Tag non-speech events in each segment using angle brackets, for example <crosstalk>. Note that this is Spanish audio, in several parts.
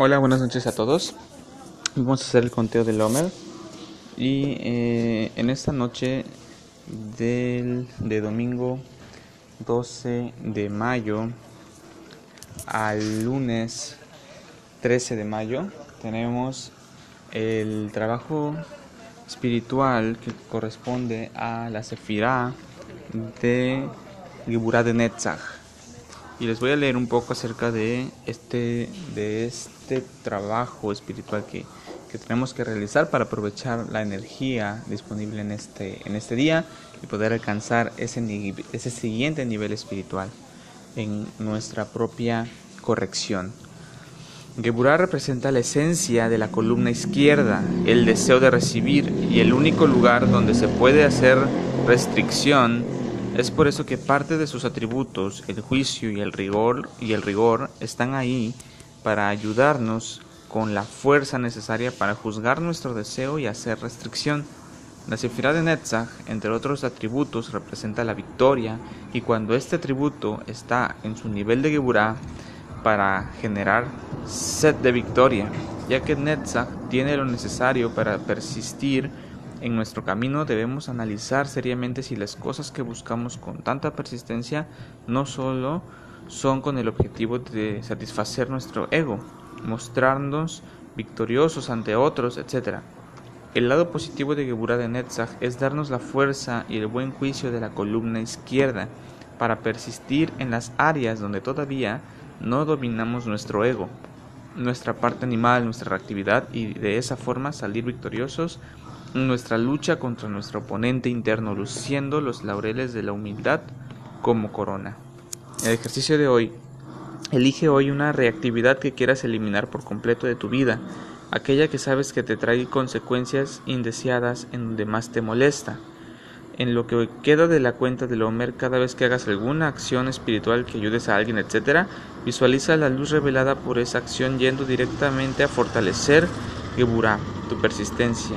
Hola, buenas noches a todos. Vamos a hacer el conteo del Homer. Y eh, en esta noche del, de domingo 12 de mayo al lunes 13 de mayo tenemos el trabajo espiritual que corresponde a la Sefirá de Geburah de Netzach. Y les voy a leer un poco acerca de este, de este trabajo espiritual que, que tenemos que realizar para aprovechar la energía disponible en este, en este día y poder alcanzar ese, ese siguiente nivel espiritual en nuestra propia corrección. Geburah representa la esencia de la columna izquierda, el deseo de recibir y el único lugar donde se puede hacer restricción. Es por eso que parte de sus atributos, el juicio y el rigor, y el rigor están ahí para ayudarnos con la fuerza necesaria para juzgar nuestro deseo y hacer restricción. La Sefirah de Netzach, entre otros atributos, representa la victoria y cuando este atributo está en su nivel de Geburah, para generar sed de victoria, ya que Netzach tiene lo necesario para persistir en nuestro camino, debemos analizar seriamente si las cosas que buscamos con tanta persistencia no solo son con el objetivo de satisfacer nuestro ego, mostrarnos victoriosos ante otros, etc. El lado positivo de Geburah de Netzach es darnos la fuerza y el buen juicio de la columna izquierda para persistir en las áreas donde todavía no dominamos nuestro ego, nuestra parte animal, nuestra reactividad y de esa forma salir victoriosos nuestra lucha contra nuestro oponente interno, luciendo los laureles de la humildad como corona. El ejercicio de hoy. Elige hoy una reactividad que quieras eliminar por completo de tu vida, aquella que sabes que te trae consecuencias indeseadas en donde más te molesta. En lo que queda de la cuenta del Homer, cada vez que hagas alguna acción espiritual que ayudes a alguien, etc., visualiza la luz revelada por esa acción yendo directamente a fortalecer Geburah, tu persistencia,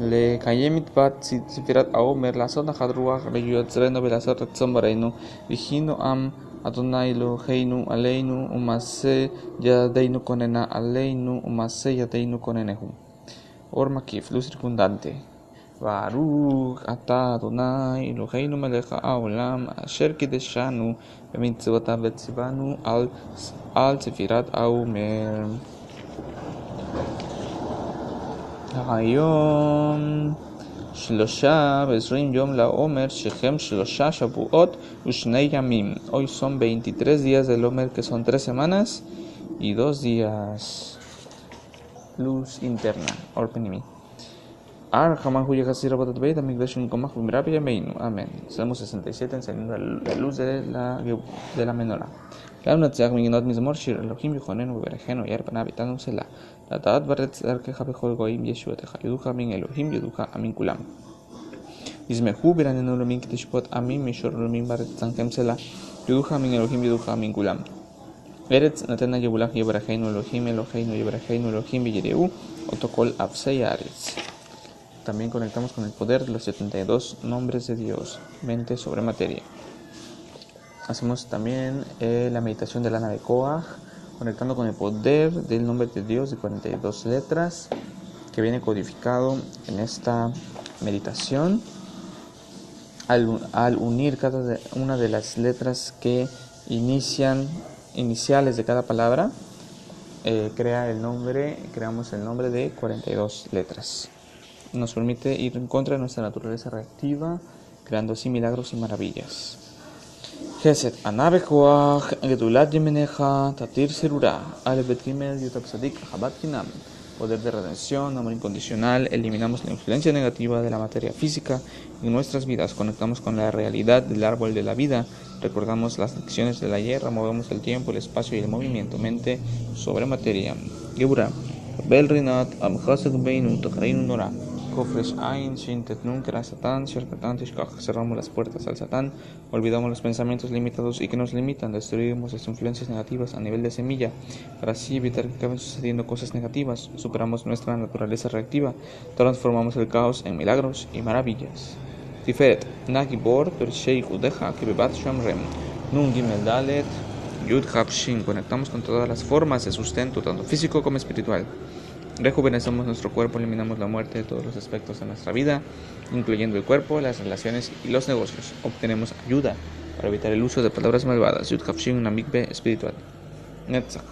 לקיים מצוות ספירת העומר, לעשות נחת רוח, ליוצרנו ולעשות רצון ברנו, וכינו עם אדוני אלוהינו עלינו, ומעשה ידינו כוננה עלינו, ומעשה ידינו כוננהו. אור מקיף, לוס ריקונדנטה. וערוך אתה אדוני אלוהינו מלך העולם אשר קידשנו במצוותיו וציוונו על ספירת העומר. היום שלושה ועשרים יום לעומר שכם שלושה שבועות ושני ימים. Hoy son 23 días del Homer que son 3 semanas y 2 días. Luz interna, Orpenimi. Amén. Salmo 67 encendiendo la luz de la, de la menorá. גם נצליח מגינות מזמור שיר אלוהים יחוננו וברכנו יאר פניו איתנו סלע. לדעת בארץ דרכך בכל גויים ישועתך יודוך מן אלוהים יודוך אמין כולם. יזמחו ברננו אלוהים כי תשפוט עמים מישור אלוהים בארץ צנכם סלע. יודוך מן אלוהים יודוך אמין כולם. ארץ נתנה יבולך יברכנו אלוהים אלוהינו יברכנו אלוהים ויראו אותו כל אפסי הארץ. También conectamos con el poder de los 72 nombres de Dios, mente sobre materia. Hacemos también eh, la meditación de la nave Koach, conectando con el poder del nombre de Dios de 42 letras, que viene codificado en esta meditación. Al, unir cada una de las letras que inician, iniciales de cada palabra, eh, crea el nombre, creamos el nombre de 42 letras nos permite ir en contra de nuestra naturaleza reactiva, creando así milagros y maravillas. Geset anabekoach gedulat yemeneja tatir serura alebet gimel yutapsadik habat kinam. Poder de redención, amor incondicional, eliminamos la influencia negativa de la materia física en nuestras vidas, conectamos con la realidad del árbol de la vida, recordamos las lecciones de la hierra, movemos el tiempo, el espacio y el movimiento, mente sobre materia. Gebura, Belrinat, Amchasek Beinu, Nora Kera Satán. Cerramos las puertas al Satán, olvidamos los pensamientos limitados y que nos limitan, destruimos las influencias negativas a nivel de semilla, para así evitar que acaben sucediendo cosas negativas, superamos nuestra naturaleza reactiva, transformamos el caos en milagros y maravillas. Tiferet, Nagibor, Udeja, Shamrem, Nun Gimel Dalet, Yud. Conectamos con todas las formas de sustento, tanto físico como espiritual. Rejuvenecemos nuestro cuerpo, eliminamos la muerte de todos los aspectos de nuestra vida, incluyendo el cuerpo, las relaciones y los negocios. Obtenemos ayuda para evitar el uso de palabras malvadas. Yud Shin, una mikve espiritual. Netzach.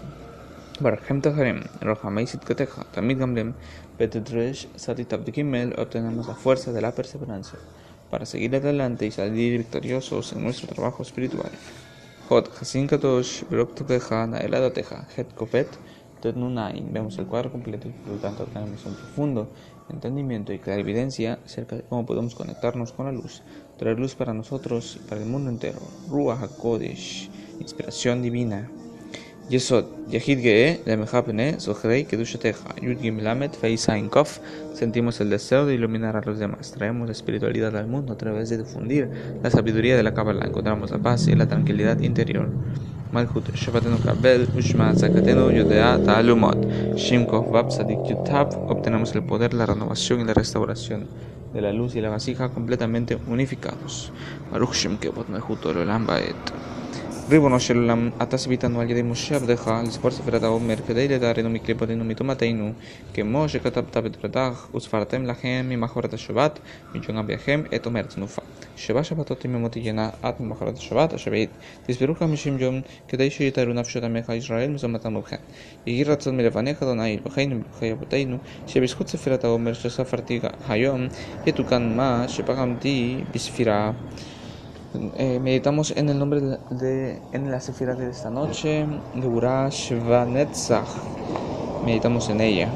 Barhem Taharem, Rohameisit Keteja, Tamid Gamlem, Betedresh, Satitab de Kimmel, obtenemos la fuerza de la perseverancia para seguir adelante y salir victoriosos en nuestro trabajo espiritual. Hot Hasin Kadosh, Broktopeja, Naeladoteja, Het Kopet, Tetnunain. Vemos el cuadro completo y por lo tanto tenemos un profundo entendimiento y clarividencia acerca de cómo podemos conectarnos con la luz, traer luz para nosotros y para el mundo entero. Ruach HaKodesh, inspiración divina. Yesod, Yahid Gee, Lemejapene, Zohrei, Kedushateja, Yud Gim Lamet, Feisain Kof. Sentimos el deseo de iluminar a los demás. Traemos la espiritualidad al mundo a través de difundir la sabiduría de la Kabbalah. Encontramos la paz y la tranquilidad interior. Malchut, Shabbatenu Kabel, Ushma, Zakatenu, Yodea, Ta'alumot. Shimkov, Sadik, Yutab. Obtenemos el poder, la renovación y la restauración de la luz y la vasija completamente unificados. Baruch Shem Kevot Mehut Olam Baet. ריבונו של עולם, אתה ציוויתנו על ידי משה עבדך לספור ספרת העומר כדי לדערנו מקליפותינו מטומאתנו, כמו שכתבת בדברתך, וספרתם לכם ממחרת השבת, מג'ון אביכם את אומרת תנופה. שבע שבתות יממות תהיינה עד ממחרת השבת השביעית. תסברו חמישים יום, כדי שיתארו נפשות עמך ישראל מזומתם ובכן. יהי רצון מלבניך אדוני אלוהינו ולוחי אבותינו, שבזכות ספירת העומר שספרתי היום, יתוקן מה שפגמתי בספירה. Eh, meditamos en el nombre de, en la sefira de esta noche, Geburah Shvanetzach. Meditamos en ella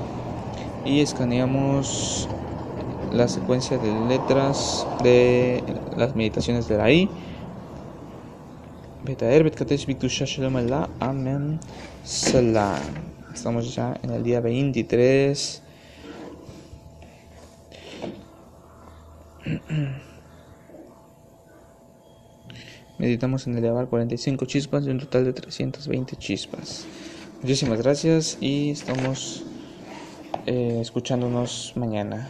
y escaneamos la secuencia de letras de las meditaciones de la I. Amen. Salam. Estamos ya en el día 23. <clears throat> Meditamos en elevar 45 chispas de un total de 320 chispas. Muchísimas gracias y estamos eh, escuchándonos mañana.